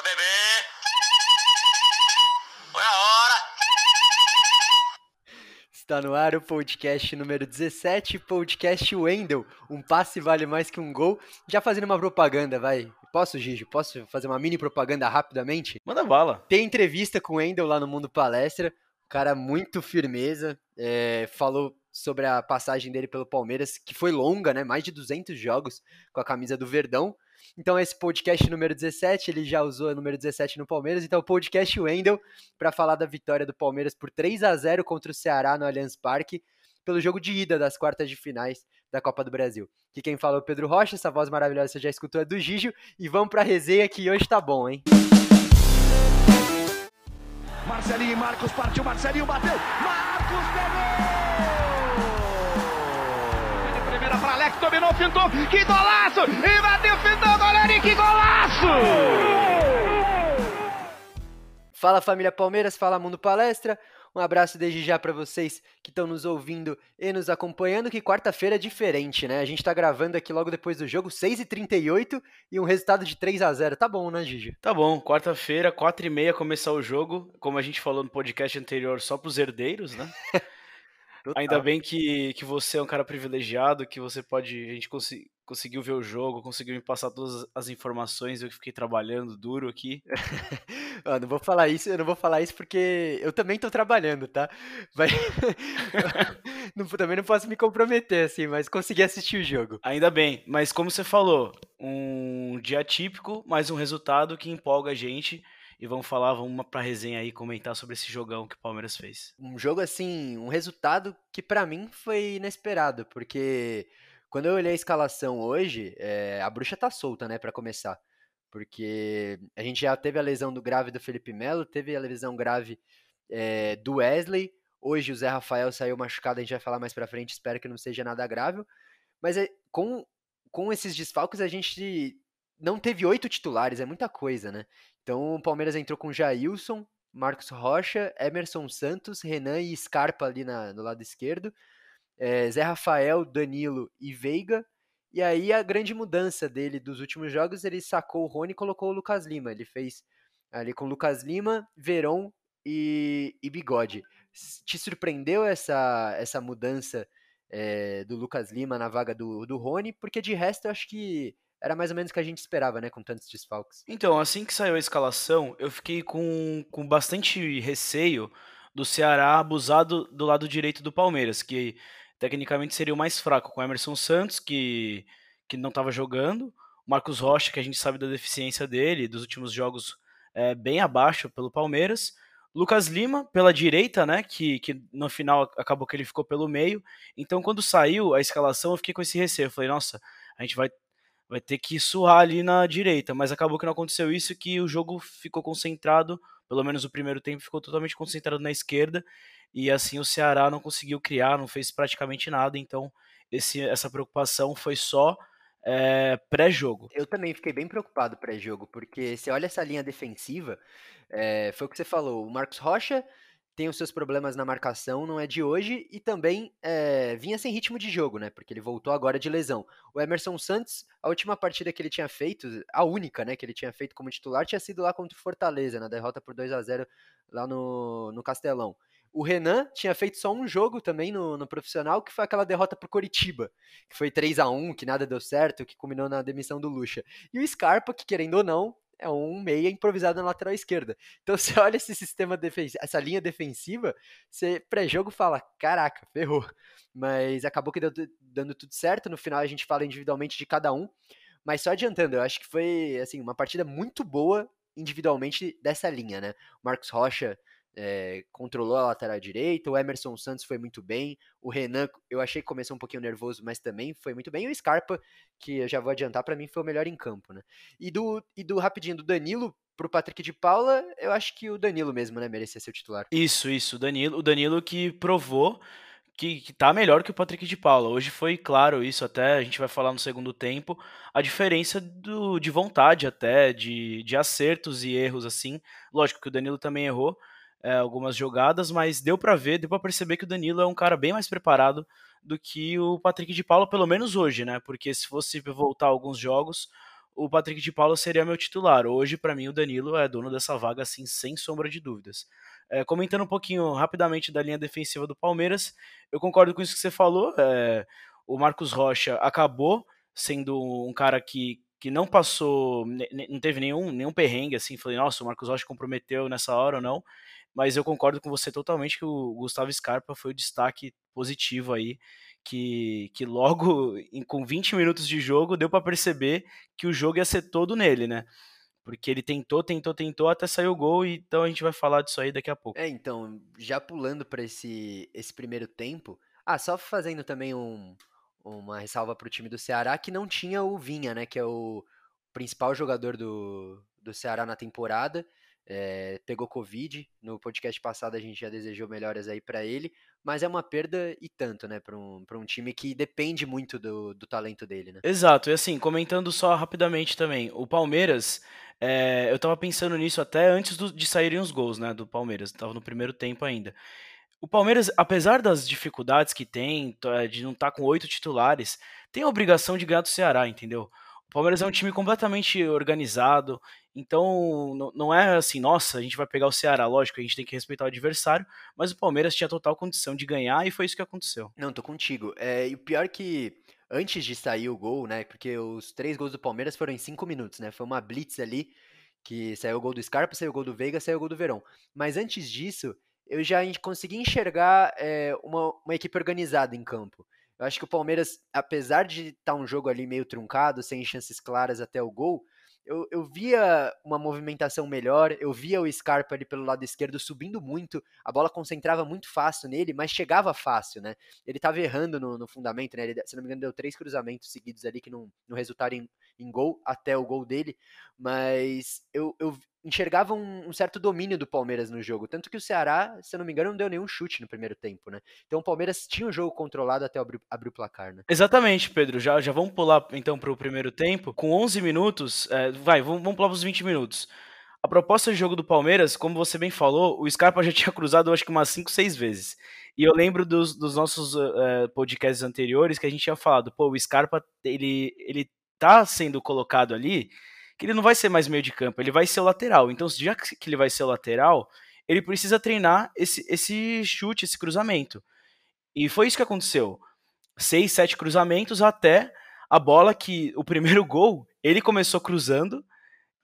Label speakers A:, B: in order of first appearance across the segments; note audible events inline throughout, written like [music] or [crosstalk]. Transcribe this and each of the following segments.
A: Bora beber. Foi a hora.
B: Está no ar o podcast número 17, podcast Wendel. Um passe vale mais que um gol. Já fazendo uma propaganda, vai. Posso, Gigi? Posso fazer uma mini propaganda rapidamente?
C: Manda bala.
B: Tem entrevista com o Wendel lá no Mundo Palestra. Cara muito firmeza. É, falou sobre a passagem dele pelo Palmeiras, que foi longa, né? Mais de 200 jogos com a camisa do Verdão. Então, esse podcast número 17, ele já usou o número 17 no Palmeiras. Então, o podcast Wendel, para falar da vitória do Palmeiras por 3 a 0 contra o Ceará no Allianz Parque, pelo jogo de ida das quartas de finais da Copa do Brasil. Que quem falou é o Pedro Rocha, essa voz maravilhosa você já escutou é do Gijo. E vamos para a resenha que hoje tá bom, hein?
D: Marcelinho e Marcos partiu, Marcelinho bateu, Marcos pegou! Alex, dominou, fintou, que golaço! E bateu, fintou, goleiro, e que golaço!
B: Fala família Palmeiras, fala Mundo Palestra. Um abraço desde já para vocês que estão nos ouvindo e nos acompanhando. Que quarta-feira é diferente, né? A gente tá gravando aqui logo depois do jogo, 6h38 e um resultado de 3 a 0 Tá bom, né, Gigi?
C: Tá bom, quarta-feira, 4h30 começar o jogo. Como a gente falou no podcast anterior, só pros herdeiros, né? [laughs] Ainda bem que, que você é um cara privilegiado, que você pode. A gente cons conseguiu ver o jogo, conseguiu me passar todas as informações, eu fiquei trabalhando duro aqui. [laughs]
B: eu não vou falar isso, eu não vou falar isso porque eu também tô trabalhando, tá? [laughs] Mas... [laughs] não, também não posso me comprometer, assim, mas consegui assistir o jogo.
C: Ainda bem, mas como você falou, um dia típico, mas um resultado que empolga a gente e vamos falar, vamos pra resenha aí comentar sobre esse jogão que o Palmeiras fez.
B: Um jogo assim, um resultado que para mim foi inesperado, porque quando eu olhei a escalação hoje, é, a bruxa tá solta, né, para começar. Porque a gente já teve a lesão do grave do Felipe Melo, teve a lesão grave é, do Wesley. Hoje o Zé Rafael saiu machucado, a gente vai falar mais pra frente, espero que não seja nada grave. Mas é, com, com esses desfalques a gente não teve oito titulares, é muita coisa, né? Então o Palmeiras entrou com Jailson, Marcos Rocha, Emerson Santos, Renan e Scarpa ali na, no lado esquerdo é, Zé Rafael, Danilo e Veiga. E aí a grande mudança dele dos últimos jogos, ele sacou o Rony e colocou o Lucas Lima. Ele fez ali com Lucas Lima, Veron e, e Bigode. Te surpreendeu essa, essa mudança é, do Lucas Lima na vaga do, do Rony? Porque de resto eu acho que era mais ou menos o que a gente esperava, né, com tantos desfalques.
C: Então, assim que saiu a escalação, eu fiquei com, com bastante receio do Ceará abusado do lado direito do Palmeiras, que tecnicamente seria o mais fraco, com Emerson Santos, que, que não estava jogando, Marcos Rocha, que a gente sabe da deficiência dele, dos últimos jogos é, bem abaixo pelo Palmeiras, Lucas Lima pela direita, né, que, que no final acabou que ele ficou pelo meio, então quando saiu a escalação eu fiquei com esse receio, eu falei, nossa, a gente vai, vai ter que surrar ali na direita, mas acabou que não aconteceu isso, que o jogo ficou concentrado, pelo menos o primeiro tempo ficou totalmente concentrado na esquerda, e assim o Ceará não conseguiu criar, não fez praticamente nada, então esse, essa preocupação foi só é, pré-jogo.
B: Eu também fiquei bem preocupado pré-jogo, porque se olha essa linha defensiva, é, foi o que você falou, o Marcos Rocha tem os seus problemas na marcação, não é de hoje, e também é, vinha sem ritmo de jogo, né? Porque ele voltou agora de lesão. O Emerson Santos, a última partida que ele tinha feito, a única, né, que ele tinha feito como titular, tinha sido lá contra o Fortaleza, na derrota por 2 a 0 lá no, no Castelão. O Renan tinha feito só um jogo também no, no profissional, que foi aquela derrota pro Coritiba, que foi 3 a 1 que nada deu certo, que culminou na demissão do Lucha. E o Scarpa, que querendo ou não, é um meia improvisado na lateral esquerda. Então [laughs] você olha esse sistema defensivo, essa linha defensiva, você pré-jogo fala, caraca, ferrou. Mas acabou que deu, dando tudo certo, no final a gente fala individualmente de cada um. Mas só adiantando, eu acho que foi assim uma partida muito boa individualmente dessa linha, né? Marcos Rocha é, controlou a lateral direita, o Emerson Santos foi muito bem, o Renan eu achei que começou um pouquinho nervoso, mas também foi muito bem, e o Scarpa, que eu já vou adiantar, para mim foi o melhor em campo, né? E do, e do rapidinho, do Danilo pro Patrick de Paula, eu acho que o Danilo mesmo, né, merecia ser o titular.
C: Isso, isso, o Danilo, o Danilo que provou que, que tá melhor que o Patrick de Paula. Hoje foi claro isso, até a gente vai falar no segundo tempo, a diferença do, de vontade até, de, de acertos e erros, assim. Lógico que o Danilo também errou, é, algumas jogadas, mas deu para ver, deu para perceber que o Danilo é um cara bem mais preparado do que o Patrick de Paula, pelo menos hoje, né? Porque se fosse voltar alguns jogos, o Patrick de Paula seria meu titular. Hoje, para mim, o Danilo é dono dessa vaga, assim, sem sombra de dúvidas. É, comentando um pouquinho rapidamente da linha defensiva do Palmeiras, eu concordo com isso que você falou. É, o Marcos Rocha acabou sendo um cara que, que não passou, não teve nenhum, nenhum perrengue, assim, falei, nossa, o Marcos Rocha comprometeu nessa hora ou não, mas eu concordo com você totalmente que o Gustavo Scarpa foi o destaque positivo aí, que, que logo [laughs] com 20 minutos de jogo deu para perceber que o jogo ia ser todo nele, né? Porque ele tentou, tentou, tentou até sair o gol, então a gente vai falar disso aí daqui a pouco.
B: É, então, já pulando para esse, esse primeiro tempo, ah, só fazendo também um, uma ressalva para o time do Ceará que não tinha o Vinha, né? Que é o principal jogador do, do Ceará na temporada. É, pegou Covid. No podcast passado a gente já desejou melhoras aí para ele, mas é uma perda e tanto, né, para um, um time que depende muito do, do talento dele, né?
C: Exato, e assim, comentando só rapidamente também, o Palmeiras, é, eu tava pensando nisso até antes do, de saírem os gols, né, do Palmeiras, tava no primeiro tempo ainda. O Palmeiras, apesar das dificuldades que tem, eh, de não estar tá com oito titulares, tem a obrigação de ganhar do Ceará, entendeu? O Palmeiras é um time completamente organizado, então não é assim, nossa, a gente vai pegar o Ceará, lógico, a gente tem que respeitar o adversário, mas o Palmeiras tinha total condição de ganhar e foi isso que aconteceu.
B: Não, tô contigo. É, e o pior é que antes de sair o gol, né, porque os três gols do Palmeiras foram em cinco minutos, né, foi uma blitz ali, que saiu o gol do Scarpa, saiu o gol do Veiga, saiu o gol do Verão. Mas antes disso, eu já consegui enxergar é, uma, uma equipe organizada em campo. Eu acho que o Palmeiras, apesar de estar tá um jogo ali meio truncado, sem chances claras até o gol, eu, eu via uma movimentação melhor, eu via o Scarpa ali pelo lado esquerdo subindo muito, a bola concentrava muito fácil nele, mas chegava fácil, né? Ele estava errando no, no, fundamento, né? Ele, se não me engano, deu três cruzamentos seguidos ali que não, não resultaram em, em gol, até o gol dele, mas eu, eu enxergava um, um, certo domínio do Palmeiras no jogo, tanto que o Ceará, se eu não me engano, não deu nenhum chute no primeiro tempo, né? Então o Palmeiras tinha o jogo controlado até abrir, abrir o placar, né?
C: Exatamente, Pedro. Já, já vamos pular então para o primeiro tempo. Com 11 minutos, é, vai, vamos, vamos pular para os 20 minutos. A proposta de jogo do Palmeiras, como você bem falou, o Scarpa [laughs] já tinha cruzado acho que umas 5, 6 vezes. E eu lembro dos, dos nossos uh, podcasts anteriores que a gente tinha falado, pô, o Scarpa, ele, ele tá sendo colocado ali que ele não vai ser mais meio de campo, ele vai ser o lateral. Então, já que ele vai ser o lateral, ele precisa treinar esse, esse chute, esse cruzamento. E foi isso que aconteceu. Seis, sete cruzamentos até a bola que o primeiro [laughs] gol ele começou cruzando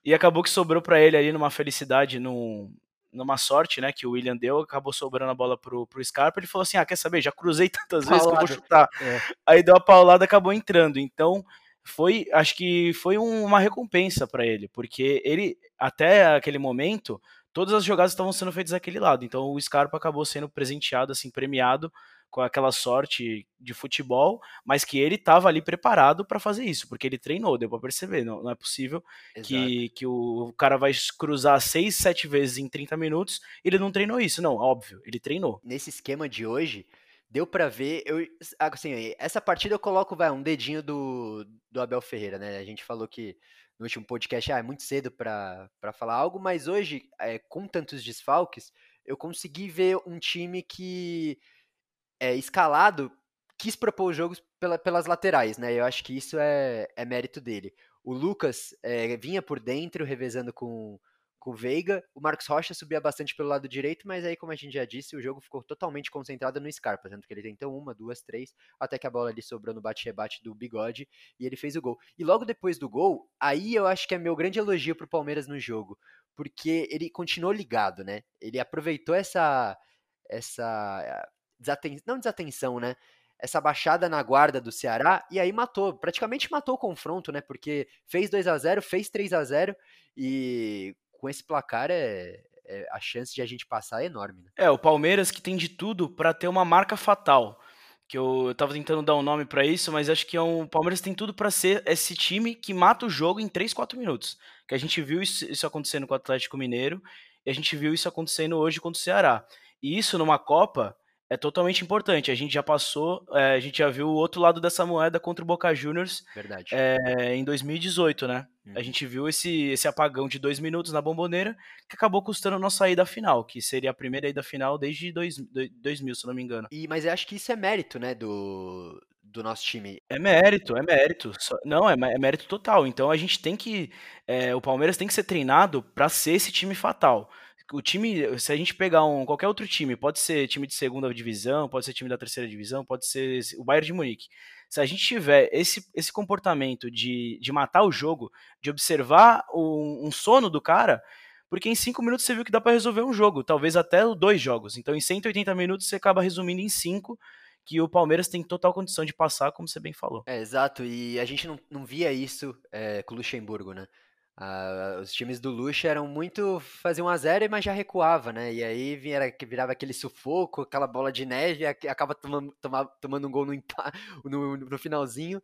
C: e acabou que sobrou para ele ali numa felicidade, num, numa sorte, né, que o William deu, acabou sobrando a bola pro, pro Scarpa, ele falou assim, ah, quer saber, já cruzei [laughs] tantas paulada. vezes que eu vou chutar. É. Aí deu a paulada, acabou entrando, então foi, acho que foi um, uma recompensa para ele, porque ele, até aquele momento, todas as jogadas estavam sendo feitas daquele lado, então o Scarpa acabou sendo presenteado, assim, premiado com aquela sorte de futebol, mas que ele estava ali preparado para fazer isso, porque ele treinou, deu para perceber, não, não, é possível que, que o cara vai cruzar seis, sete vezes em 30 minutos, ele não treinou isso, não, óbvio, ele treinou.
B: Nesse esquema de hoje, deu para ver, eu, assim, essa partida eu coloco, vai, um dedinho do, do Abel Ferreira, né? A gente falou que no último podcast, ah, é muito cedo para falar algo, mas hoje, é, com tantos desfalques, eu consegui ver um time que é escalado quis propor os jogos pela, pelas laterais, né? Eu acho que isso é, é mérito dele. O Lucas é, vinha por dentro, revezando com, com o Veiga. O Marcos Rocha subia bastante pelo lado direito, mas aí, como a gente já disse, o jogo ficou totalmente concentrado no Scarpa, tanto que ele tentou uma, duas, três, até que a bola ali sobrou no bate-rebate do Bigode e ele fez o gol. E logo depois do gol, aí eu acho que é meu grande elogio pro Palmeiras no jogo, porque ele continuou ligado, né? Ele aproveitou essa essa desaten... não desatenção, né? Essa baixada na guarda do Ceará e aí matou, praticamente matou o confronto, né? Porque fez 2 a 0, fez 3 a 0 e com esse placar é, é, a chance de a gente passar é enorme. Né?
C: É, o Palmeiras que tem de tudo para ter uma marca fatal. Que eu, eu tava tentando dar um nome para isso, mas acho que é um, o Palmeiras tem tudo para ser esse time que mata o jogo em 3, 4 minutos. Que a gente viu isso, isso acontecendo com o Atlético Mineiro e a gente viu isso acontecendo hoje contra o Ceará. E isso numa Copa é totalmente importante. A gente já passou, é, a gente já viu o outro lado dessa moeda contra o Boca Juniors
B: Verdade.
C: É, em 2018, né? Uhum. A gente viu esse, esse apagão de dois minutos na bomboneira que acabou custando nossa ida final, que seria a primeira ida final desde dois, 2000, se não me engano.
B: E, mas eu acho que isso é mérito, né, do, do nosso time.
C: É mérito, é mérito. Não, é, é mérito total. Então a gente tem que. é, o Palmeiras tem que ser treinado para ser esse time fatal. O time, se a gente pegar um, qualquer outro time, pode ser time de segunda divisão, pode ser time da terceira divisão, pode ser o Bayern de Munique. Se a gente tiver esse, esse comportamento de, de matar o jogo, de observar um, um sono do cara, porque em cinco minutos você viu que dá para resolver um jogo, talvez até dois jogos. Então em 180 minutos você acaba resumindo em cinco que o Palmeiras tem total condição de passar, como você bem falou.
B: É, exato, e a gente não, não via isso é, com o Luxemburgo, né? Ah, os times do Luxa eram muito. faziam 1x0, mas já recuava, né? E aí virava aquele sufoco, aquela bola de neve, acaba tomando, toma- tomando um gol no, [laughs] no, no finalzinho.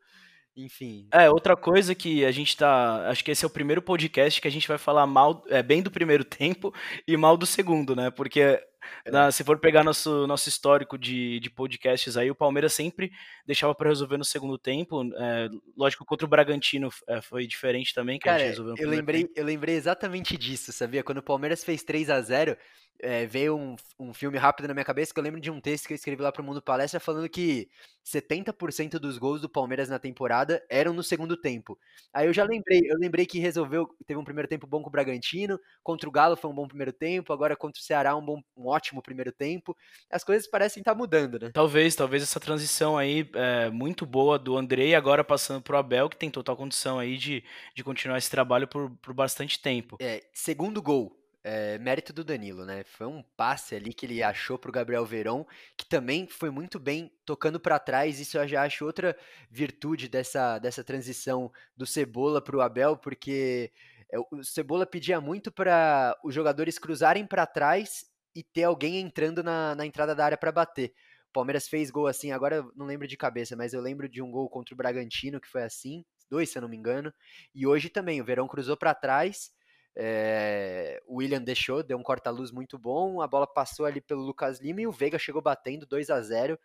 B: Enfim.
C: É, outra coisa que a gente tá. Acho que esse é o primeiro podcast que a gente vai falar mal, é, bem do primeiro [laughs] tempo e mal do segundo, né? Porque na- se for pegar nosso, nosso histórico de, de podcasts aí, o Palmeiras sempre deixava para resolver no segundo tempo. é, lógico, contra o Bragantino é, foi diferente também, que a gente
B: Cara,
C: resolveu no
B: eu lembrei,
C: tempo.
B: eu lembrei exatamente disso, sabia? Quando o Palmeiras fez 3 a 0 é, veio um, um filme rápido na minha cabeça que eu lembro de um texto que eu escrevi lá pro Mundo Palestra falando que 70% dos gols do Palmeiras na temporada eram no segundo tempo. Aí eu já lembrei, eu lembrei que resolveu, teve um primeiro tempo bom com o Bragantino, contra o Galo foi um bom primeiro tempo, agora contra o Ceará um, bom, um ótimo primeiro tempo. As coisas parecem estar mudando, né?
C: Talvez, talvez essa transição aí é muito boa do Andrei, agora passando pro Abel, que tem total condição aí de, de continuar esse trabalho por, por bastante tempo.
B: É, segundo gol, é, mérito do Danilo, né? Foi um passe ali que ele achou pro Gabriel Verón, que também foi muito bem tocando para trás. Isso eu já acho outra virtude dessa, dessa transição do Cebola pro Abel, porque é, o Cebola pedia muito para os jogadores cruzarem para trás e ter alguém entrando na, na entrada da área para bater. O Palmeiras fez gol assim, agora eu não lembro de cabeça, mas eu lembro de um gol contra o Bragantino que foi assim, dois se eu não me engano. E hoje também, o Verão cruzou para trás. É, o William deixou, deu um corta-luz muito bom. A bola passou ali pelo Lucas Lima e o Veiga chegou batendo 2 a 0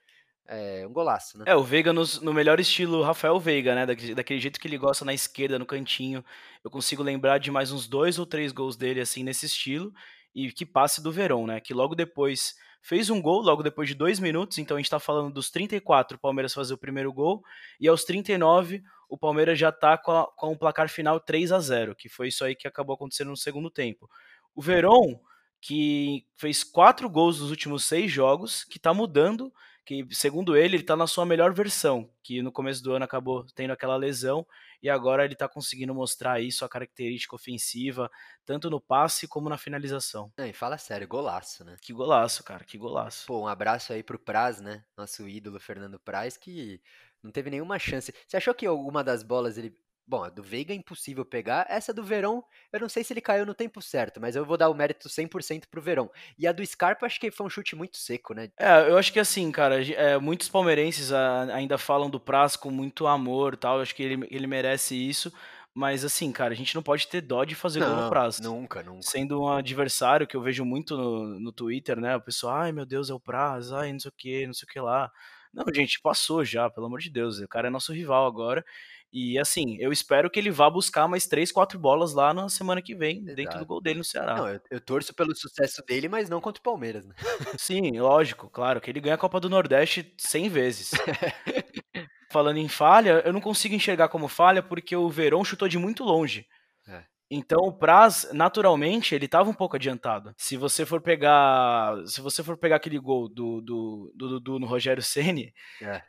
B: é, Um golaço, né?
C: É, o Veiga nos- no, melhor estilo Rafael Veiga, né? Daquele jeito que ele gosta na esquerda, no cantinho. Eu consigo lembrar de mais uns dois ou três gols dele, assim, nesse estilo. E que passe do Verón, né? Que logo depois fez um gol, logo depois de dois minutos. Então a gente tá falando dos 34, o Palmeiras fazer o primeiro gol. E aos 39, o Palmeiras já tá com, com o placar final 3 a 0 que foi isso aí que acabou acontecendo no segundo tempo. O Verón, que fez quatro gols nos últimos seis jogos, que tá mudando que segundo ele, ele tá na sua melhor versão, que no começo do ano acabou tendo aquela lesão e agora ele tá conseguindo mostrar aí sua característica ofensiva, tanto no passe como na finalização.
B: Não, e fala sério, golaço, né?
C: Que golaço, cara, que golaço.
B: Pô, um abraço aí pro Praz, né? Nosso ídolo Fernando Praz, que não teve nenhuma chance. Você achou que alguma das bolas ele. Bom, a do Veiga é impossível pegar. Essa do Verão, eu não sei se ele caiu no tempo certo, mas eu vou dar o mérito 100% pro Verão. E a do Scarpa, acho que foi um chute muito seco, né?
C: É, eu acho que assim, cara, é, muitos palmeirenses ainda falam do Praz com muito amor e tal, eu acho que ele, ele merece isso, mas assim, cara, a gente não pode ter dó de fazer gol no
B: Não,
C: Praz.
B: nunca, nunca.
C: Sendo um adversário que eu vejo muito no, no Twitter, né? O pessoal, ai meu Deus, é o Praz, ai não sei o que, não sei o que lá. Não, gente, passou já, pelo amor de Deus. O cara é nosso rival agora. E assim, eu espero que ele vá buscar mais três, quatro bolas lá na semana que vem, dentro do
B: Exato.
C: gol dele no Ceará.
B: Não, eu, eu torço pelo sucesso dele, mas não contra o Palmeiras, né?
C: Sim, lógico, claro, que ele ganha a Copa do Nordeste 100 vezes. [laughs] Falando em falha, eu não consigo enxergar como falha porque o Verón chutou de muito longe.
B: É.
C: Então o Praz, naturalmente, ele estava um pouco adiantado. Se você for pegar, se você for pegar aquele gol do do, do Dudu no Rogério Ceni,
B: É.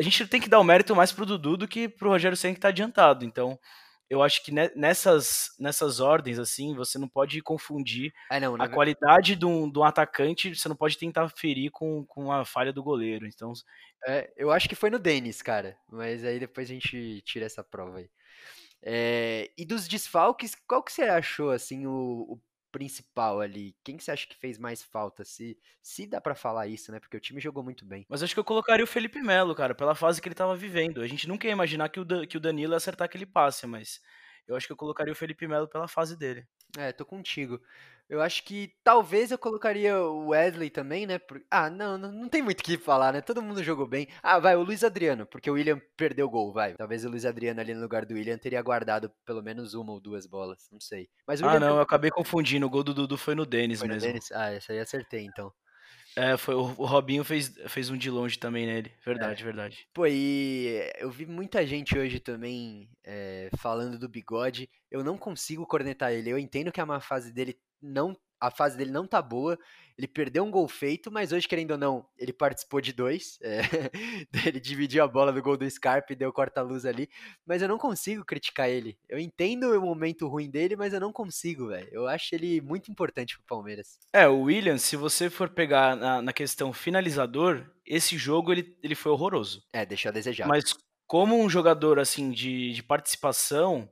C: a gente tem que dar o mérito mais pro Dudu do que pro Rogério Ceni que tá adiantado. Então, eu acho que ne- nessas nessas ordens assim, você não pode confundir
B: Ah, não, na
C: a qualidade de um, de um atacante, você não pode tentar ferir com, com a falha do goleiro. Então,
B: É, eu acho que foi no Denis, cara. Mas aí depois a gente tira essa prova aí. É, e dos desfalques, qual que você achou, assim, o, o principal ali? Quem que você acha que fez mais falta? Se, se dá pra falar isso, né? Porque o time jogou muito bem.
C: mas acho que eu colocaria o Felipe Melo, cara, pela fase que ele tava vivendo. A gente nunca ia imaginar que o, Dan- que o Danilo ia acertar aquele passe, mas eu acho que eu colocaria o Felipe Melo pela fase dele.
B: É, tô contigo. Eu acho que talvez eu colocaria o Wesley também, né? por- Ah, não, não, não tem muito o que falar, né? Todo mundo jogou bem. Ah, vai, o Luiz Adriano, porque o William perdeu o gol, vai. Talvez o Luiz Adriano ali no lugar do William teria guardado pelo menos uma ou duas bolas, não sei. Mas
C: Ah, não, eu acabei confundindo. O gol do Dudu foi no Denis
B: foi no
C: mesmo.
B: Denis? Ah, essa aí acertei, então.
C: É, foi, o, o Robinho fez, fez um de longe também nele. Verdade,
B: É.
C: verdade.
B: Pô, e eu vi muita gente hoje também é, falando do bigode. Eu não consigo cornetar ele. Eu entendo que a má fase dele não. A fase dele não tá boa. Ele perdeu um gol feito, mas hoje, querendo ou não, ele participou de dois. é, [laughs] ele dividiu a bola do gol do Scarpa e deu corta-luz ali. Mas eu não consigo criticar ele. Eu entendo o momento ruim dele, mas eu não consigo, velho. Eu acho ele muito importante pro Palmeiras.
C: É, o Williams, se você for pegar na, na questão finalizador, esse jogo ele, ele foi horroroso.
B: É, deixou a desejar.
C: Mas como um jogador assim de, de participação,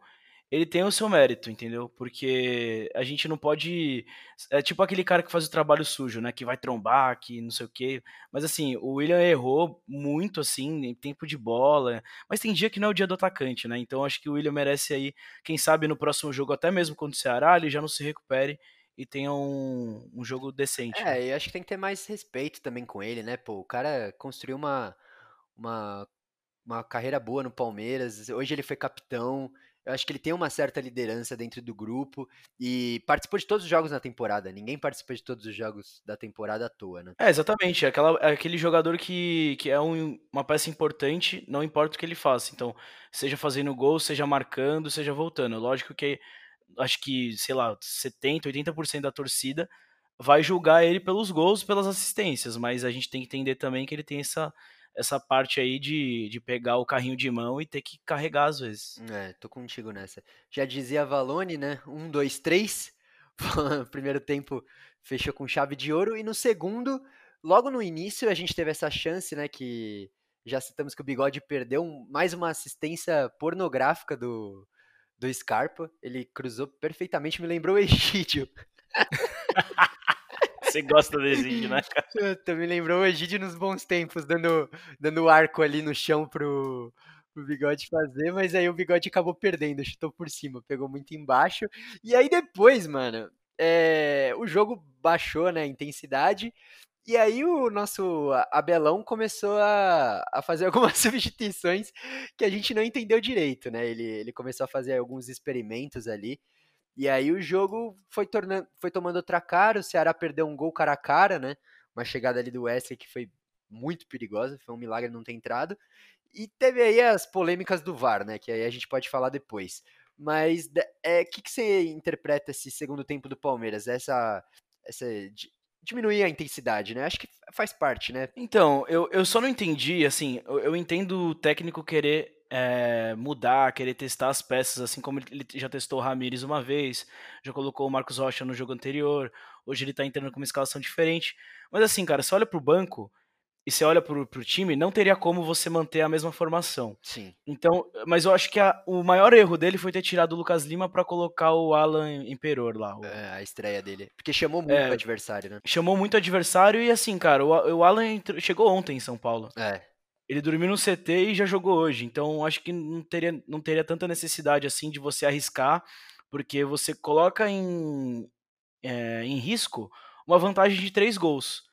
C: ele tem o seu mérito, entendeu? Porque a gente não pode. É tipo aquele cara que faz o trabalho sujo, né? Que vai trombar, que não sei o quê. Mas assim, o William errou muito, assim, em tempo de bola. Mas tem dia que não é o dia do atacante, né? Então acho que o William merece aí, quem sabe no próximo jogo, até mesmo contra o Ceará, ele já não se recupere e tenha um, um jogo decente. né?
B: É, eu acho que tem que ter mais respeito também com ele, né? Pô, o cara construiu uma, uma, uma carreira boa no Palmeiras. Hoje ele foi capitão. Eu acho que ele tem uma certa liderança dentro do grupo e participou de todos os jogos na temporada. Ninguém participa de todos os jogos da temporada à toa, né?
C: É, exatamente. É, aquela, é aquele jogador que, que é um- uma peça importante, não importa o que ele faça. Então, seja fazendo gol, seja marcando, seja voltando. Lógico que acho que, sei lá, 70%, 80% da torcida vai julgar ele pelos gols, pelas assistências, mas a gente tem que entender também que ele tem essa, essa parte aí de, de pegar o carrinho de mão e ter que carregar às vezes.
B: É, tô contigo nessa. Já dizia Valone, né? Um, dois, três. [laughs] Primeiro tempo fechou com chave de ouro e no segundo, logo no início, a gente teve essa chance, né? Que já citamos que o Bigode perdeu mais uma assistência pornográfica do, do Scarpa. Ele cruzou perfeitamente, me lembrou o Egídio. [laughs]
C: Você gosta desse vídeo, né?
B: Puta, [laughs] me lembrou o Egídio nos bons tempos, dando, dando arco ali no chão pro, pro Bigode fazer, mas aí o Bigode acabou perdendo, chutou por cima, pegou muito embaixo. E aí depois, mano, é, o jogo baixou, né, a intensidade, e aí o nosso Abelão começou a, a fazer [laughs] algumas substituições que a gente não entendeu direito, né? Ele, ele começou a fazer alguns experimentos ali. E aí o jogo foi tornando, foi tomando outra cara, o Ceará perdeu um gol cara a cara, né? Uma chegada ali do Wesley que foi muito perigosa, foi um milagre não ter entrado. E teve aí as polêmicas do VAR, né? Que aí a gente pode falar depois. Mas o é, que, que você interpreta esse segundo tempo do Palmeiras? Essa, essa di- diminuir a intensidade, né? Acho que faz parte, né?
C: Então, eu, eu só não entendi, assim, eu, eu entendo o técnico querer é, mudar, querer testar as peças, assim como ele, já testou o Ramires uma vez, já colocou o Marcos Rocha no jogo anterior, hoje ele tá entrando com uma escalação diferente. Mas assim, cara, você olha pro banco e você olha pro, pro time, não teria como você manter a mesma formação.
B: Sim.
C: Então, mas eu acho que a- o maior erro dele foi ter tirado o Lucas Lima pra colocar o Alan Imperor lá, o-
B: É, a estreia dele. Porque chamou muito
C: É.
B: o adversário, né?
C: chamou muito adversário e assim, cara, o, o Alan entrou- chegou ontem em São Paulo.
B: É.
C: Ele dormiu no CT e já jogou hoje. Então acho que não teria, não teria tanta necessidade assim de você arriscar, porque você coloca em, é, em risco uma vantagem de três gols.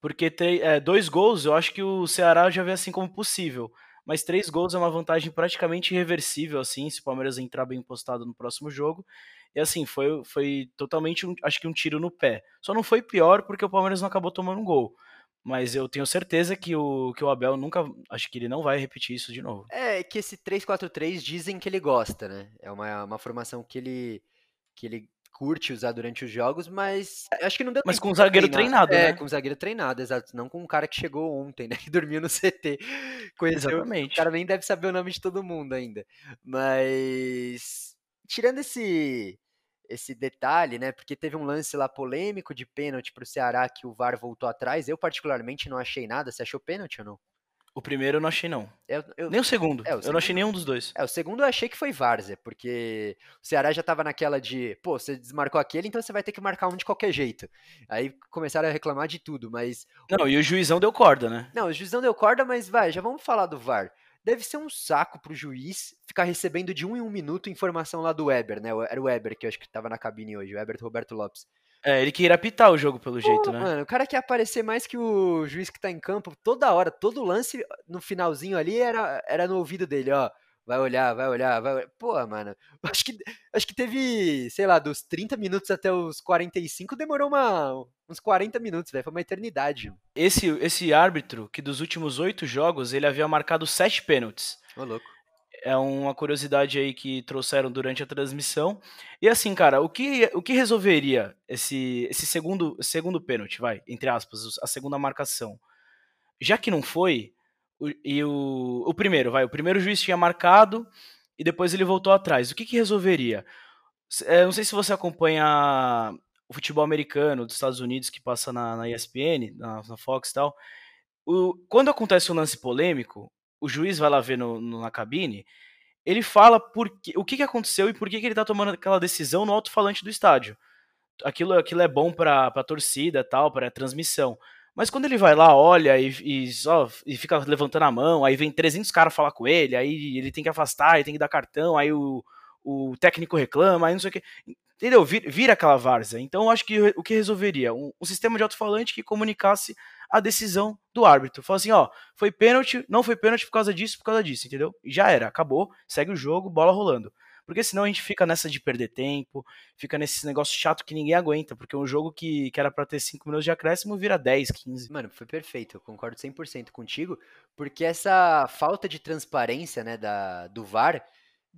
C: Porque é, dois gols eu acho que o Ceará já vê assim como possível. Mas três gols é uma vantagem praticamente irreversível, assim, se o Palmeiras entrar bem postado no próximo jogo. E assim, foi, foi totalmente, um- acho que um tiro no pé. Só não foi pior porque o Palmeiras não acabou tomando um gol. Mas eu tenho certeza que o, que o Abel nunca. Acho que ele não vai repetir isso de novo.
B: É que esse 3-4-3 dizem que ele gosta, né? É uma, uma formação que ele, que ele curte usar durante os jogos, mas acho que não deu
C: Mas com um zagueiro treinado,
B: é,
C: né?
B: com um zagueiro treinado, exato. Não com um cara que chegou ontem, né? [laughs] Que dormiu no CT. Conheceu, o
C: Exatamente.
B: cara nem deve saber o nome de todo mundo ainda. Mas tirando esse esse detalhe, né? Porque teve um lance lá polêmico de pênalti pro Ceará que o VAR voltou atrás. Eu particularmente não achei nada. Você achou pênalti ou não?
C: O primeiro eu não achei, não.
B: Eu, eu-
C: Nem o segundo.
B: É, o
C: Eu não achei nenhum dos dois.
B: É, o segundo eu achei que foi várzea, porque o Ceará já tava naquela de, pô, você desmarcou aquele, então você vai ter que marcar um de qualquer jeito. Aí começaram a reclamar de tudo, mas.
C: Não, e o juizão deu corda, né?
B: Não, o juiz não deu corda, mas vai, já vamos falar do VAR. Deve ser um saco pro juiz ficar recebendo de um em um minuto informação lá do Weber, né? Era o Weber que eu acho que tava na cabine hoje, o Weber do Roberto Lopes.
C: É, ele queria apitar o jogo pelo jeito,
B: Pô,
C: né?
B: Mano, o cara quer aparecer mais que o juiz que tá em campo toda hora, todo lance no finalzinho ali era, era no ouvido dele, ó. Vai olhar, vai olhar, vai olhar. Pô, mano, [laughs] acho que, acho que teve, sei lá, dos 30 minutos até os 45, demorou uma, uns 40 minutos, velho, foi uma eternidade.
C: Esse, esse árbitro, que dos últimos oito jogos, ele havia marcado sete pênaltis.
B: Ô, louco.
C: É uma curiosidade aí que trouxeram durante a transmissão. E assim, cara, o que, o que resolveria esse, esse segundo, segundo pênalti, vai, entre aspas, a segunda marcação? Já que não foi, o, e o, o primeiro, vai, o primeiro juiz tinha marcado e depois ele voltou atrás. O que, que resolveria? É, não sei se você acompanha o futebol americano dos Estados Unidos que passa na, na ESPN, na, na, Fox e tal. O, quando acontece um lance polêmico, o juiz vai lá ver no, no, na cabine, ele fala por que, o que, que aconteceu e por que, que ele tá tomando aquela decisão no alto-falante do estádio. Aquilo, aquilo é bom para a torcida tal, para a transmissão. Mas quando ele vai lá, olha e, e, e fica levantando a mão, aí vem 300 caras falar com ele, aí ele tem que afastar, ele tem que dar cartão, aí o, o técnico reclama, aí não sei o que. Entendeu? Vira, vira aquela várzea. Então eu acho que o que resolveria? Um, um sistema de alto-falante que comunicasse a decisão do árbitro. Fala assim, ó, foi pênalti, não foi pênalti por causa disso, por causa disso, entendeu? E já era, acabou, segue o jogo, bola rolando. Porque senão a gente fica nessa de perder tempo, fica nesse negócio chato que ninguém aguenta, porque um jogo que, que era para ter 5 minutos de acréscimo vira 10, 15.
B: Mano, foi perfeito, eu concordo 100% contigo, porque essa falta de transparência, né, da, do VAR,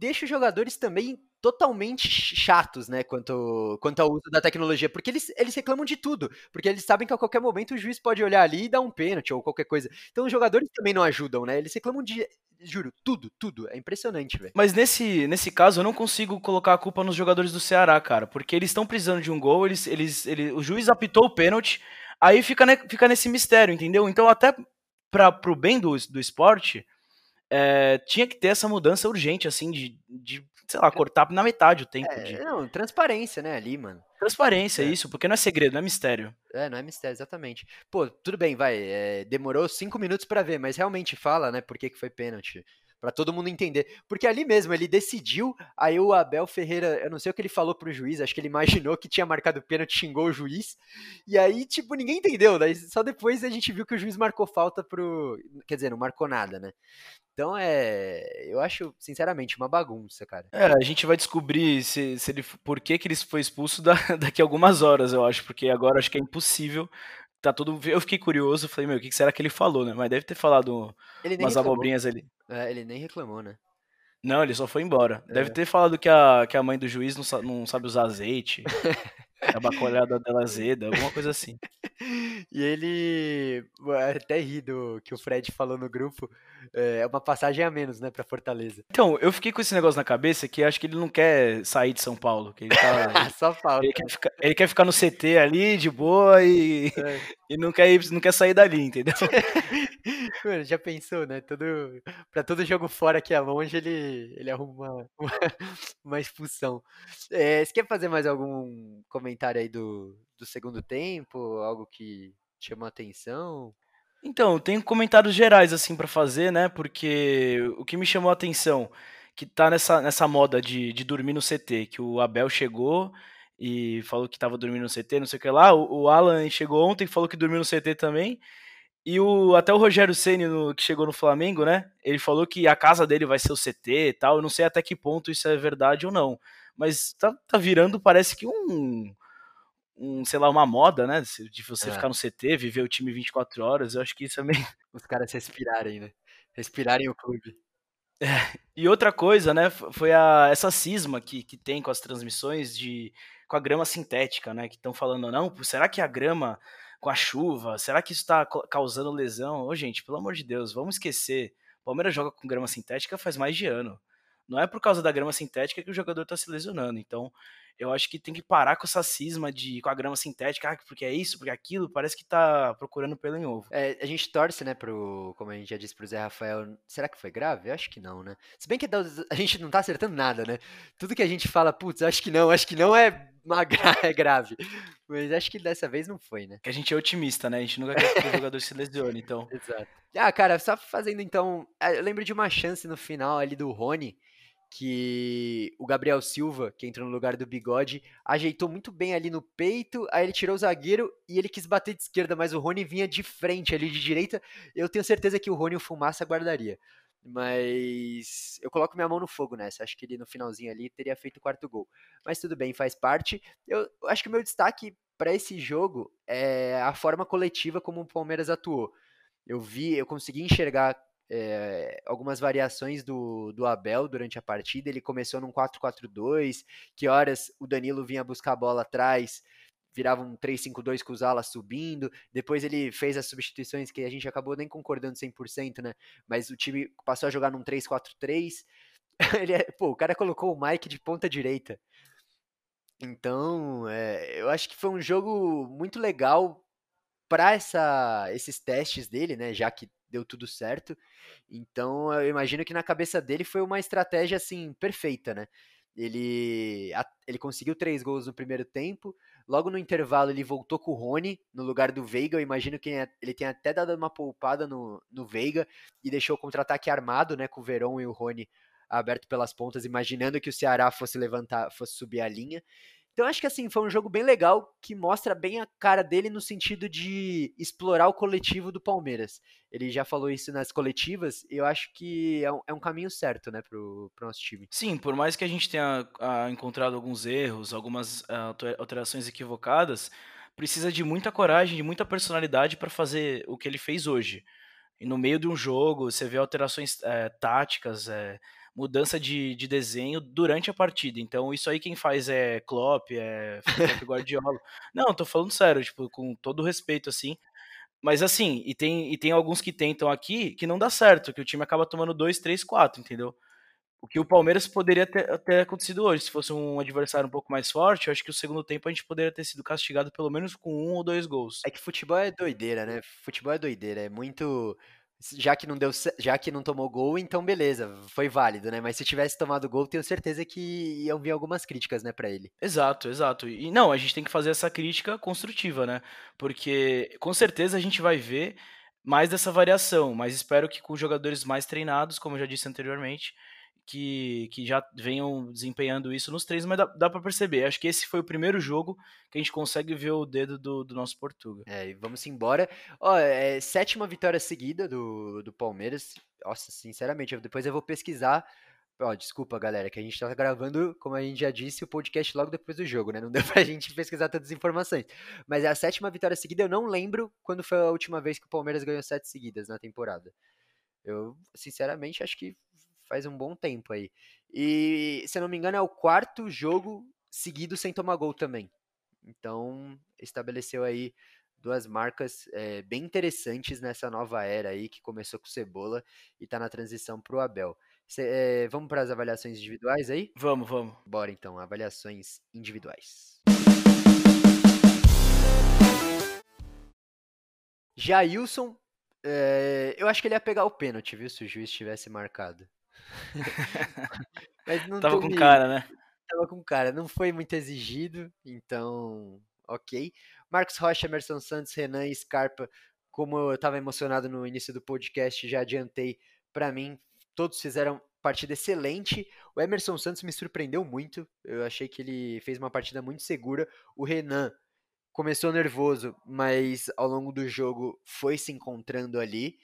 B: deixa os jogadores também totalmente chatos, né, quanto, quanto ao uso da tecnologia, porque eles, eles reclamam de tudo, porque eles sabem que a qualquer momento o juiz pode olhar ali e dar um pênalti ou qualquer coisa. Então os jogadores também não ajudam, né? Eles reclamam de, juro, tudo, tudo. É impressionante, velho.
C: Mas nesse, nesse caso eu não consigo colocar a culpa nos jogadores do Ceará, cara, porque eles estão precisando de um gol, eles, eles, eles, o juiz apitou o pênalti, aí fica, ne, fica nesse mistério, entendeu? Então até para pro bem do, do esporte, é, tinha que ter essa mudança urgente, assim, de, de sei lá, cortar na metade o tempo.
B: É,
C: de...
B: Não, transparência, né, ali, mano.
C: Transparência, é. isso, porque não é segredo, não é mistério.
B: É, não é mistério, exatamente. Pô, tudo bem, vai, é, demorou cinco minutos para ver, mas realmente fala, né, por que, que foi pênalti para todo mundo entender. Porque ali mesmo ele decidiu, aí o Abel Ferreira, eu não sei o que ele falou pro juiz, acho que ele imaginou que tinha marcado pênalti, xingou o juiz. E aí, tipo, ninguém entendeu, daí só depois a gente viu que o juiz marcou falta pro, quer dizer, não marcou nada, né? Então é, eu acho, sinceramente, uma bagunça, cara.
C: É, a gente vai descobrir se, se ele, por que, que ele foi expulso da, [laughs] daqui a algumas horas, eu acho, porque agora acho que é impossível tá tudo. Eu fiquei curioso, falei, meu, o que será que ele falou, né? Mas deve ter falado umas reclamou. abobrinhas ali.
B: É, ele nem reclamou, né?
C: Não, ele só foi embora. É. Deve ter falado que a, que a mãe do juiz não, não sabe usar azeite. [laughs] a bacolhada dela azeda, alguma coisa assim. [laughs]
B: E ele até ri do que o Fred falou no grupo. É uma passagem a menos, né, pra Fortaleza.
C: Então, eu fiquei com esse negócio na cabeça que acho que ele não quer sair de São Paulo. Que ele tá, [laughs]
B: Só falta.
C: Ele quer, ficar, ele quer, ficar, no CT ali, de boa, e, é. E não, quer ir, não quer sair dali, entendeu? [laughs]
B: Mano, já pensou, né? Todo, pra todo jogo fora que é longe, ele, ele arruma uma, [laughs] uma, expulsão. É, você quer fazer mais algum comentário aí do, do segundo tempo? Algo que chamou atenção?
C: Então, tem comentários gerais assim para fazer, né? Porque o que me chamou a atenção que tá nessa, nessa moda de, de dormir no CT, que o Abel chegou e falou que tava dormindo no CT, não sei o que lá. O, o Alan chegou ontem e falou que dormiu no CT também. E o, até o Rogério Ceni que chegou no Flamengo, né? Ele falou que a casa dele vai ser o CT e tal. Eu não sei até que ponto isso é verdade ou não. Mas tá, tá virando, parece que um, um, sei lá, uma moda, né? De você é. ficar no CT, viver o time 24 horas, eu acho que isso é meio. [laughs]
B: Os caras respirarem, né? Respirarem o clube.
C: É. E outra coisa, né, foi a, essa cisma que, que tem com as transmissões de com a grama sintética, né? Que estão falando, não, será que a grama com a chuva, será que isso está causando lesão? Ô, gente, pelo amor de Deus, vamos esquecer. O Palmeiras joga com grama sintética faz mais de ano. Não é por causa da grama sintética que o jogador está se lesionando. Então, eu acho que tem que parar com essa cisma de com a grama sintética, ah, porque é isso, porque é aquilo, parece que tá procurando pelo em ovo.
B: É, a gente torce, né, pro, como a gente já disse pro Zé Rafael, será que foi grave? Eu acho que não, né? Se bem que a gente não tá acertando nada, né? Tudo que a gente fala, putz, acho que não, acho que não é, uma, [laughs] é grave. Mas acho que dessa vez não foi, né?
C: Que a gente é otimista, né? A gente nunca quer que o jogador se lesione, então. [laughs]
B: Exato. Ah, cara, só fazendo então, é, eu lembro de uma chance no final ali do Rony, que o Gabriel Silva, que entrou no lugar do Bigode, ajeitou muito bem ali no peito, aí ele tirou o zagueiro e ele quis bater de esquerda, mas o Rony vinha de frente ali de direita. Eu tenho certeza que o Rony o Fumaça guardaria. Mas eu coloco minha mão no fogo nessa. Acho que ele no finalzinho ali teria feito o quarto gol. Mas tudo bem, faz parte. Eu acho que o meu destaque para esse jogo é a forma coletiva como o Palmeiras atuou. Eu vi, eu consegui enxergar é, algumas variações do, do Abel durante a partida. Ele começou num 4-4-2, que horas o Danilo vinha buscar a bola atrás, virava um 3-5-2 com os alas subindo. Depois ele fez as substituições que a gente acabou nem concordando 100%, né? Mas o time passou a jogar num 3-4-3. [laughs] ele, é, pô, o cara colocou o Mike de ponta direita. Então, é, eu acho que foi um jogo muito legal para esses testes dele, né? Já que deu tudo certo. Então, eu imagino que na cabeça dele foi uma estratégia assim perfeita, né? Ele, ele conseguiu três gols no primeiro tempo. Logo no intervalo, ele voltou com o Rony no lugar do Veiga. Eu imagino que ele tenha até dado uma poupada no, no Veiga e deixou o contra-ataque armado, né? Com o Verón e o Rony aberto pelas pontas, imaginando que o Ceará fosse levantar, fosse subir a linha. Então acho que assim, foi um jogo bem legal que mostra bem a cara dele no sentido de explorar o coletivo do Palmeiras. Ele já falou isso nas coletivas e eu acho que é um, é um caminho certo, né, pro, pro nosso time.
C: Sim, por mais que a gente tenha uh, encontrado alguns erros, algumas uh, alterações equivocadas, precisa de muita coragem, de muita personalidade para fazer o que ele fez hoje. E no meio de um jogo, você vê alterações é, táticas, é, mudança de, de desenho durante a partida. Então, isso aí quem faz é Klopp, é Guardiola. [laughs] Não, tô falando sério, tipo, com todo respeito, assim. Mas assim, e tem, e tem alguns que tentam aqui que não dá certo, que o time acaba tomando 2, 3, 4, entendeu? O que o Palmeiras poderia ter, ter, acontecido hoje. Se fosse um adversário um pouco mais forte, eu acho que o segundo tempo a gente poderia ter sido castigado pelo menos com um ou dois gols.
B: É que futebol é doideira, né? Futebol é doideira. É muito já que não deu, já que não tomou gol, então beleza, foi válido, né? Mas se tivesse tomado gol, tenho certeza que iam vir algumas críticas, né, para ele.
C: Exato, exato. E não, a gente tem que fazer essa crítica construtiva, né? Porque com certeza a gente vai ver mais dessa variação, mas espero que com jogadores mais treinados, como eu já disse anteriormente, que, que já venham desempenhando isso nos três, mas dá, dá para perceber. Acho que esse foi o primeiro jogo que a gente consegue ver o dedo do, do nosso Portuga.
B: É, e vamos embora. Ó, é, sétima vitória seguida do, do Palmeiras. Nossa, sinceramente, depois eu vou pesquisar. Ó, desculpa, galera, que a gente tá gravando, como a gente já disse, o podcast logo depois do jogo, né? Não [laughs] deu pra gente pesquisar todas as informações. Mas é a sétima vitória seguida, eu não lembro quando foi a última vez que o Palmeiras ganhou sete seguidas na temporada. Eu, sinceramente, acho que faz um bom tempo aí. E, se eu não me engano, é o quarto jogo seguido sem tomar gol também. Então, estabeleceu aí duas marcas é, bem interessantes nessa nova era aí que começou com o Cebola e está na transição para o Abel. Cê, é, vamos para as avaliações individuais aí?
C: Vamos, vamos.
B: Bora então, avaliações individuais. Jailson, é, eu acho que ele ia pegar o pênalti, viu, se o juiz tivesse marcado. [laughs]
C: Mas não Tava com cara, né?
B: Tava com cara, não foi muito exigido, então, ok. Marcos Rocha, Emerson Santos, Renan e Scarpa, como eu estava emocionado no início do podcast, já adiantei, para mim, todos fizeram partida excelente. O Emerson Santos me surpreendeu muito, eu achei que ele fez uma partida muito segura. O Renan começou nervoso, mas ao longo do jogo foi se encontrando ali.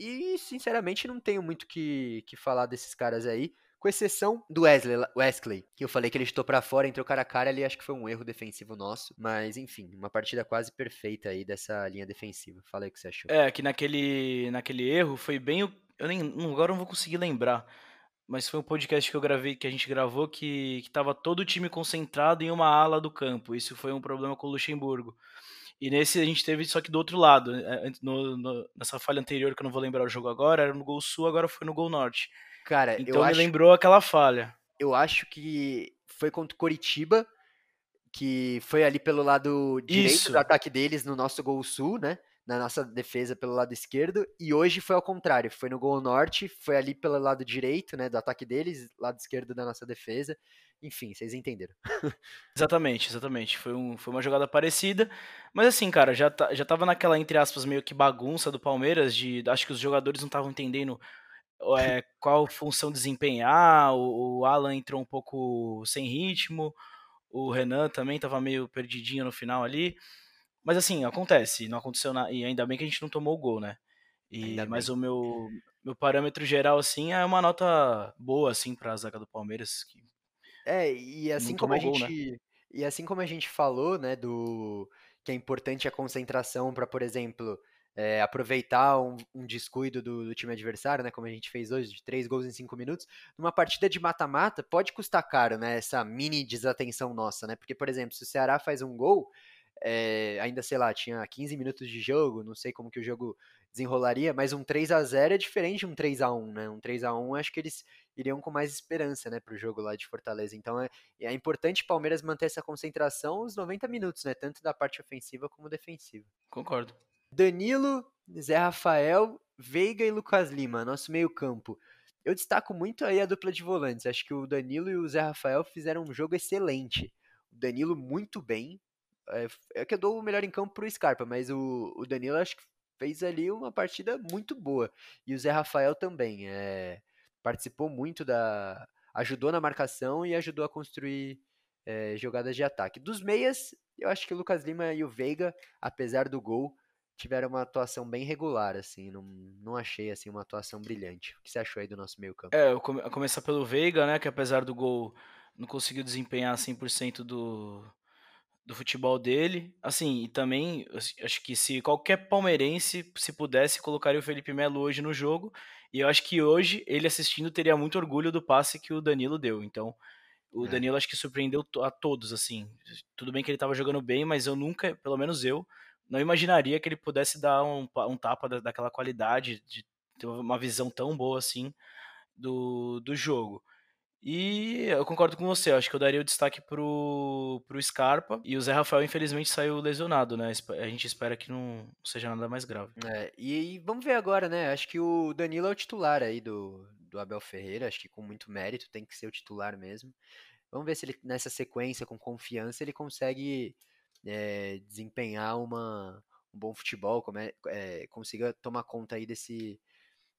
B: E, sinceramente, não tenho muito que, que falar desses caras aí. Com exceção do Wesley, Wesley, que eu falei que ele estou para fora, entrou cara a cara ali, acho que foi um erro defensivo nosso. Mas, enfim, uma partida quase perfeita aí dessa linha defensiva. Fala aí o que você achou.
C: É, que naquele, naquele erro foi bem. Eu nem, agora não vou conseguir lembrar. Mas foi um podcast que eu gravei, que a gente gravou, que, que tava todo o time concentrado em uma ala do campo. Isso foi um problema com o Luxemburgo. E nesse a gente teve só que do outro lado. Né, no, no, nessa falha anterior, que eu não vou lembrar o jogo agora, era no gol sul, agora foi no gol norte.
B: Cara,
C: então
B: me
C: acho, lembrou aquela falha.
B: Eu acho que foi contra o Coritiba, que foi ali pelo lado direito Isso. do ataque deles no nosso gol sul, né? Na nossa defesa pelo lado esquerdo. E hoje foi ao contrário, foi no gol norte, foi ali pelo lado direito, né? Do ataque deles, lado esquerdo da nossa defesa. Enfim, vocês entenderam. [laughs]
C: exatamente, exatamente. Foi, um, foi uma jogada parecida. Mas assim, cara, já, tá, já tava naquela, entre aspas, meio que bagunça do Palmeiras, de acho que os jogadores não estavam entendendo é, [laughs] qual função desempenhar. O, o, Alan entrou um pouco sem ritmo. O Renan também tava meio perdidinho no final ali. Mas assim, acontece, não aconteceu nada. E ainda bem que a gente não tomou o gol, né? E, mas o meu, meu parâmetro geral, assim, é uma nota boa, assim, pra zaga do Palmeiras. Que
B: é, e assim como a gol, né? gente. Né? E assim como a gente falou, né, do que é importante a concentração para, por exemplo, é, aproveitar um, um descuido do, do, time adversário, né, como a gente fez hoje, de três gols em cinco minutos, numa partida de mata-mata pode custar caro, né, essa mini desatenção nossa, né, porque, por exemplo, se o Ceará faz um gol, é, ainda, sei lá, tinha 15 minutos de jogo, não sei como que o jogo desenrolaria, mas um 3 a 0 é diferente de um 3 a 1 né? Um 3 a 1 acho que eles iriam com mais esperança, né, pro jogo lá de Fortaleza. Então é, é importante o Palmeiras manter essa concentração os 90 minutos, né, tanto da parte ofensiva como defensiva.
C: Concordo.
B: Danilo, Zé Rafael, Veiga e Lucas Lima, nosso meio-campo. Eu destaco muito aí a dupla de volantes. Acho que o Danilo e o Zé Rafael fizeram um jogo excelente. O Danilo muito bem. É, é que eu dou o melhor em campo pro Scarpa, mas o, o Danilo acho que fez ali uma partida muito boa. E o Zé Rafael também. É, participou muito da. ajudou na marcação e ajudou a construir é, jogadas de ataque. Dos meias, eu acho que o Lucas Lima e o Veiga, apesar do gol, tiveram uma atuação bem regular, assim, não, não achei assim uma atuação brilhante. O que você achou aí do nosso meio campo?
C: É, eu come, começar pelo Veiga, né, que apesar do gol não conseguiu desempenhar 100% do, do futebol dele. Assim, e também acho que se qualquer palmeirense, se pudesse, colocaria o Felipe Melo hoje no jogo. E eu acho que hoje, ele assistindo, teria muito orgulho do passe que o Danilo deu. Então, o é. Danilo acho que surpreendeu a todos, assim. Tudo bem que ele estava jogando bem, mas eu nunca, pelo menos eu, não imaginaria que ele pudesse dar um, um tapa da, daquela qualidade, de ter uma visão tão boa assim do, do jogo. E eu concordo com você, acho que eu daria o destaque pro, pro Scarpa. E o Zé Rafael, infelizmente, saiu lesionado, né? A gente espera que não seja nada mais grave.
B: É, e, e, vamos ver agora, né? Acho que o Danilo é o titular aí do, do Abel Ferreira, acho que com muito mérito, tem que ser o titular mesmo. Vamos ver se ele, nessa sequência, com confiança, ele consegue é, desempenhar uma, um bom futebol, como é, é, consiga tomar conta aí desse,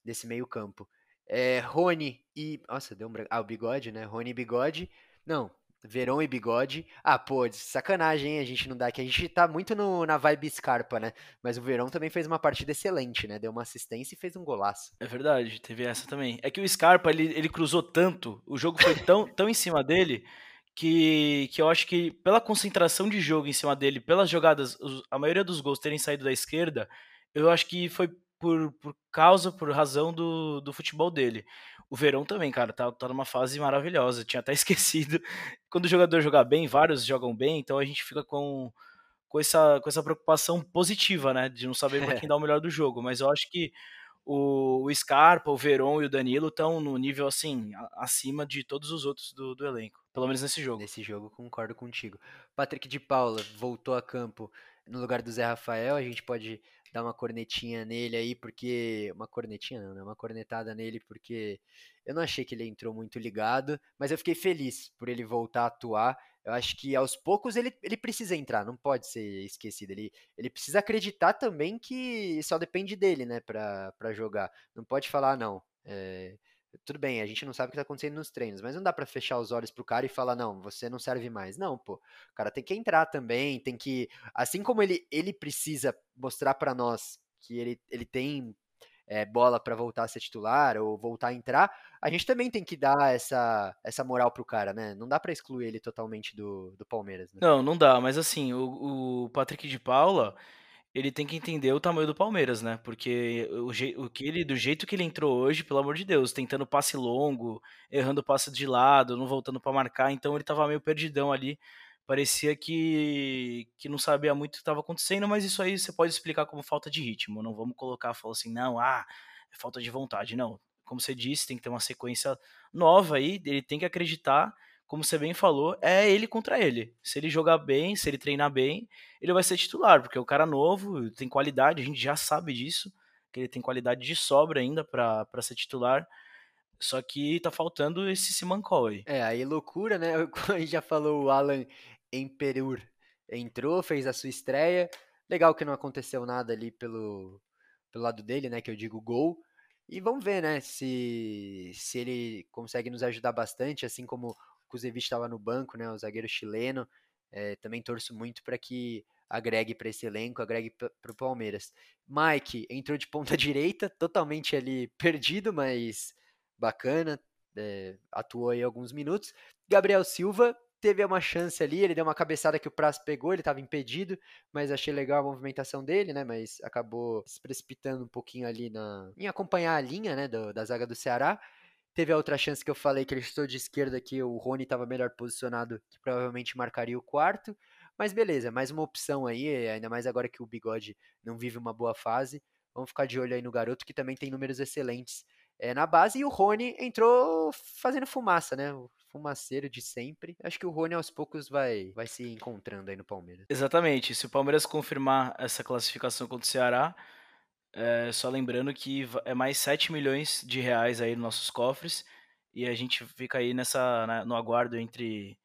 B: desse meio campo. É, Rony e. Nossa, deu um. Ah, o bigode, né? Rony e bigode. Não, Verão e bigode. Ah, pô, sacanagem, hein? A gente não dá aqui. A gente tá muito no, na vibe Scarpa, né? Mas o Verão também fez uma partida excelente, né? Deu uma assistência e fez um golaço.
C: É verdade, teve essa também. É que o Scarpa, ele, ele cruzou tanto, o jogo foi tão, tão em cima dele, que, que eu acho que pela concentração de jogo em cima dele, pelas jogadas, a maioria dos gols terem saído da esquerda, eu acho que foi por, por causa, por razão do, do futebol dele. O Verão também, cara, tá, tá numa fase maravilhosa. Tinha até [laughs] esquecido. Quando o jogador jogar bem, vários jogam bem, então a gente fica com, com, essa, com essa preocupação positiva, né? De não saber para quem [laughs] dá o melhor do jogo. Mas eu acho que o, o Scarpa, o Verón e o Danilo estão no nível assim, acima de todos os outros do, do elenco. Pelo menos nesse jogo.
B: Nesse jogo, concordo contigo. Patrick de Paula voltou a campo no lugar do Zé Rafael. A gente pode dar uma cornetinha nele aí, porque. Uma cornetinha não, né? Uma cornetada nele, porque eu não achei que ele entrou muito ligado, mas eu fiquei feliz por ele voltar a atuar. Eu acho que aos poucos ele, ele precisa entrar, não pode ser esquecido. Ele, ele precisa acreditar também que só depende dele, né, pra, pra jogar. Não pode falar, não. É, tudo bem, a gente não sabe o que tá acontecendo nos treinos, mas não dá para fechar os olhos pro cara e falar, não, você não serve mais. Não, pô. O cara tem que entrar também, tem que. Assim como ele, ele precisa mostrar para nós que ele, ele tem é, bola para voltar a ser titular ou voltar a entrar, a gente também tem que dar essa, essa moral pro cara, né? Não dá para excluir ele totalmente do, do Palmeiras. Né?
C: Não, não dá, mas assim, o, o Patrick de Paula ele tem que entender o tamanho do Palmeiras, né? Porque o, o que ele, do jeito que ele entrou hoje, pelo amor de Deus, tentando passe longo, errando passe de lado, não voltando para marcar, então ele tava meio perdidão ali. Parecia que, que não sabia muito o que estava acontecendo, mas isso aí você pode explicar como falta de ritmo. Não vamos colocar, falar assim, não, ah, é falta de vontade. Não, como você disse, tem que ter uma sequência nova aí, ele tem que acreditar como você bem falou, é ele contra ele. Se ele jogar bem, se ele treinar bem, ele vai ser titular, porque o cara novo tem qualidade, a gente já sabe disso, que ele tem qualidade de sobra ainda para ser titular. Só que tá faltando esse Simancol aí.
B: É, aí loucura, né? [laughs] A gente já falou, o Alan Emperur entrou, fez a sua estreia. Legal que não aconteceu nada ali pelo, pelo lado dele, né? Que eu digo gol. E vamos ver, né? Se, se ele consegue nos ajudar bastante, assim como Kuzevic estava no banco, né, o zagueiro chileno. É, também torço muito para que agregue para esse elenco, agregue para o Palmeiras. Mike entrou de ponta [laughs] direita, totalmente ali perdido, mas bacana, é, atuou aí alguns minutos. Gabriel Silva teve uma chance ali, ele deu uma cabeçada que o Praz pegou, ele estava impedido, mas achei legal a movimentação dele, né? Mas acabou se precipitando um pouquinho ali na, em acompanhar a linha, né, do, da zaga do Ceará. Teve a outra chance que eu falei que ele estou de esquerda que o Rony estava melhor posicionado, que provavelmente marcaria o quarto. Mas beleza, mais uma opção aí, ainda mais agora que o Bigode não vive uma boa fase. Vamos ficar de olho aí no garoto que também tem números excelentes é, na base. E o Rony entrou fazendo fumaça, né? O fumaceiro de sempre. Acho que o Rony aos poucos vai, vai se encontrando aí no Palmeiras.
C: Exatamente. Se o Palmeiras confirmar essa classificação contra o Ceará, é, só lembrando que é mais 7 milhões de reais aí nos nossos cofres. E a gente fica aí nessa, né, no aguardo entre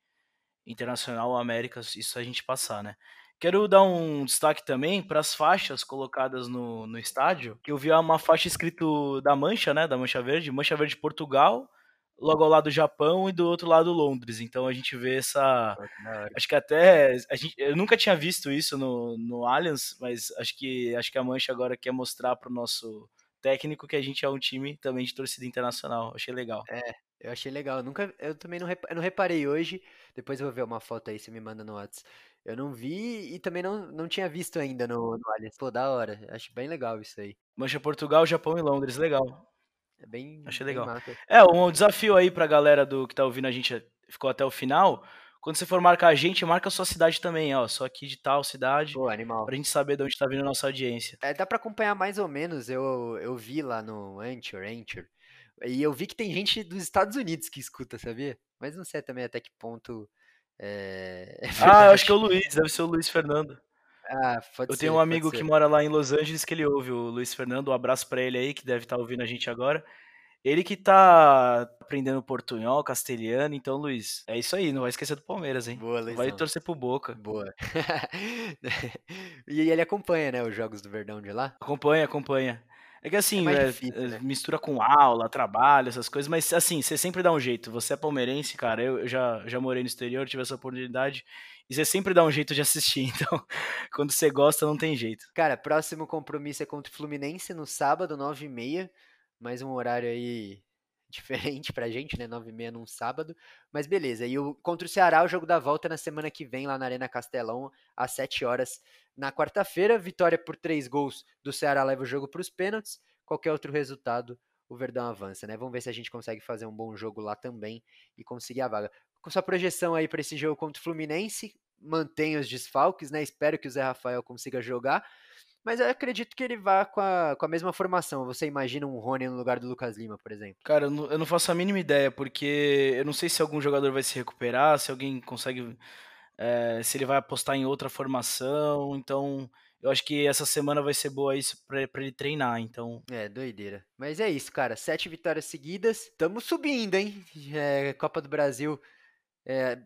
C: Internacional América, isso a gente passar, né? Quero dar um destaque também para as faixas colocadas no, no estádio, eu vi uma faixa escrito da Mancha, né, da Mancha Verde, Mancha Verde Portugal, logo ao lado Japão e do outro lado Londres. Então a gente vê essa. Acho que até. A gente, eu nunca tinha visto isso no, no Allianz, mas acho que, acho que a Mancha agora quer mostrar para o nosso técnico que a gente é um time também de torcida internacional. Achei legal.
B: É, eu achei legal. Eu nunca, eu também não, eu não reparei hoje. Depois eu vou ver uma foto aí, você me manda no WhatsApp. Eu não vi e também não, não tinha visto ainda no, no Allianz. Pô, da hora. Acho bem legal isso aí.
C: Mancha Portugal, Japão e Londres. Legal.
B: É bem.
C: Achei
B: bem
C: legal.
B: massa.
C: É, um desafio aí pra galera do que tá ouvindo a gente, ficou até o final. Quando você for marcar a gente, marca a sua cidade também, ó. Só aqui de tal cidade,
B: Pô, animal.
C: pra gente saber de onde tá vindo a nossa audiência.
B: É, dá pra acompanhar mais ou menos. Eu, eu vi lá no Anchor, Anchor. E eu vi que tem gente dos Estados Unidos que escuta, sabia? Mas não sei também até que ponto. É, [laughs] é
C: Ah, eu acho que é o Luiz, deve ser o Luiz Fernando.
B: Ah, pode
C: Eu
B: ser,
C: tenho um
B: pode
C: amigo que
B: ser.
C: mora lá em Los Angeles que ele ouve, o Luiz Fernando. Um abraço pra ele aí, que deve estar ouvindo a gente agora. Ele que tá aprendendo portunhol, castelhano. Então, Luiz, é isso aí. Não vai esquecer do Palmeiras, hein?
B: Boa,
C: Não vai torcer pro Boca.
B: Boa. [laughs] E ele acompanha, né, os jogos do Verdão de lá?
C: Acompanha, acompanha. É que
B: É
C: assim,
B: mais
C: é,
B: difícil,
C: é,
B: né?
C: mistura com aula, trabalho, essas coisas, mas assim, você sempre dá um jeito. Você é palmeirense, cara. Eu, eu já, já morei no exterior, tive essa oportunidade. E você sempre dá um jeito de assistir. [laughs] Então, quando você gosta, não tem jeito.
B: Cara, próximo compromisso é contra o Fluminense no sábado, 9h30. Mais um horário aí [laughs] diferente pra gente, né? 9h30 num sábado. Mas beleza. E o, contra o Ceará, o jogo da volta na semana que vem, lá na Arena Castelão, às 7 horas na quarta-feira. Vitória por 3 gols do Ceará leva o jogo pros pênaltis. Qualquer outro resultado, o Verdão avança, né? Vamos ver se a gente consegue fazer um bom jogo lá também e conseguir a vaga. Com sua projeção aí pra esse jogo contra o Fluminense, mantém os desfalques, né? Espero que o Zé Rafael consiga jogar. Mas eu acredito que ele vá com a, com a mesma formação. Você imagina um Rony no lugar do Lucas Lima, por exemplo?
C: Cara, eu não, eu não faço a mínima ideia, porque eu não sei se algum jogador vai se recuperar, se alguém consegue. é, se ele vai apostar em outra formação. Então, eu acho que essa semana vai ser boa isso pra, pra ele treinar. Então,
B: É, doideira. Mas é isso, cara. Sete vitórias seguidas. Tamo subindo, hein? É, Copa do Brasil. É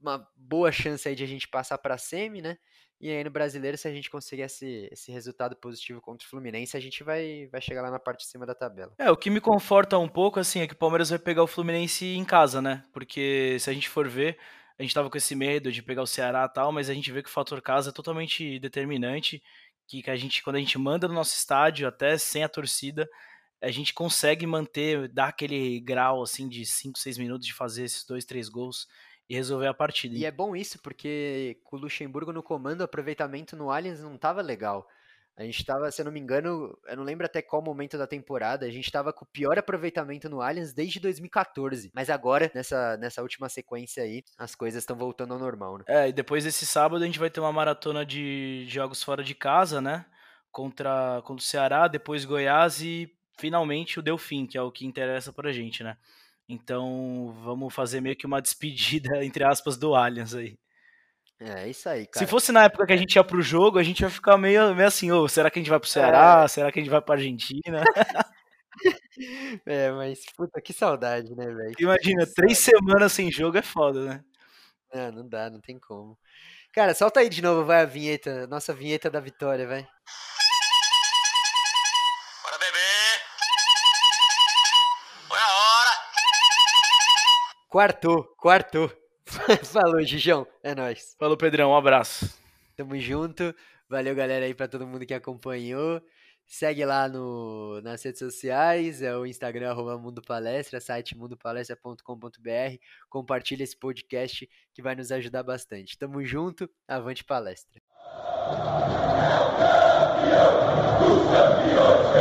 B: uma boa chance aí de a gente passar pra semi, né? E aí no brasileiro, se a gente conseguir esse, esse resultado positivo contra o Fluminense, a gente vai, vai chegar lá na parte de cima da tabela.
C: É, o que me conforta um pouco, assim, é que o Palmeiras vai pegar o Fluminense em casa, né? Porque se a gente for ver, a gente tava com esse medo de pegar o Ceará e tal, mas a gente vê que o fator casa é totalmente determinante, que, que a gente, quando a gente manda no nosso estádio, até sem a torcida, a gente consegue manter, dar aquele grau, assim, de 5, 6 minutos de fazer esses dois, três gols e resolver a partida.
B: E é bom isso, porque com o Luxemburgo no comando, o aproveitamento no Allianz não tava legal. A gente tava, se eu não me engano, eu não lembro até qual momento da temporada, a gente tava com o pior aproveitamento no Allianz desde 2014. Mas agora, nessa, nessa última sequência aí, as coisas estão voltando ao normal, né?
C: É, e depois desse sábado a gente vai ter uma maratona de jogos fora de casa, né? Contra, contra o Ceará, depois Goiás e finalmente o Delfim, que é o que interessa pra gente, né? Então vamos fazer meio que uma despedida, [laughs] entre aspas, do Allianz aí.
B: É, é isso aí,
C: Se
B: cara.
C: fosse na época que a gente ia pro jogo, a gente ia ficar meio, meio assim, ô, será que a gente vai pro Ceará? Será que a gente vai pra Argentina? [laughs]
B: É, mas puta, que saudade, né, velho?
C: Imagina,
B: Que
C: três
B: saudade.
C: semanas sem jogo é foda, né?
B: Não, não dá, não tem como. Cara, solta aí de novo, vai a vinheta, nossa vinheta da vitória, vai. Quarto, quarto. [laughs] Falou, Gijão. É nóis.
C: Falou, Pedrão. Um abraço.
B: Tamo junto. Valeu, galera, aí pra todo mundo que acompanhou. Segue lá no, nas redes sociais, é o Instagram, arroba Mundo Palestra, site mundopalestra.com.br. Compartilha esse podcast que vai nos ajudar bastante. Tamo junto, avante palestra. É o campeão.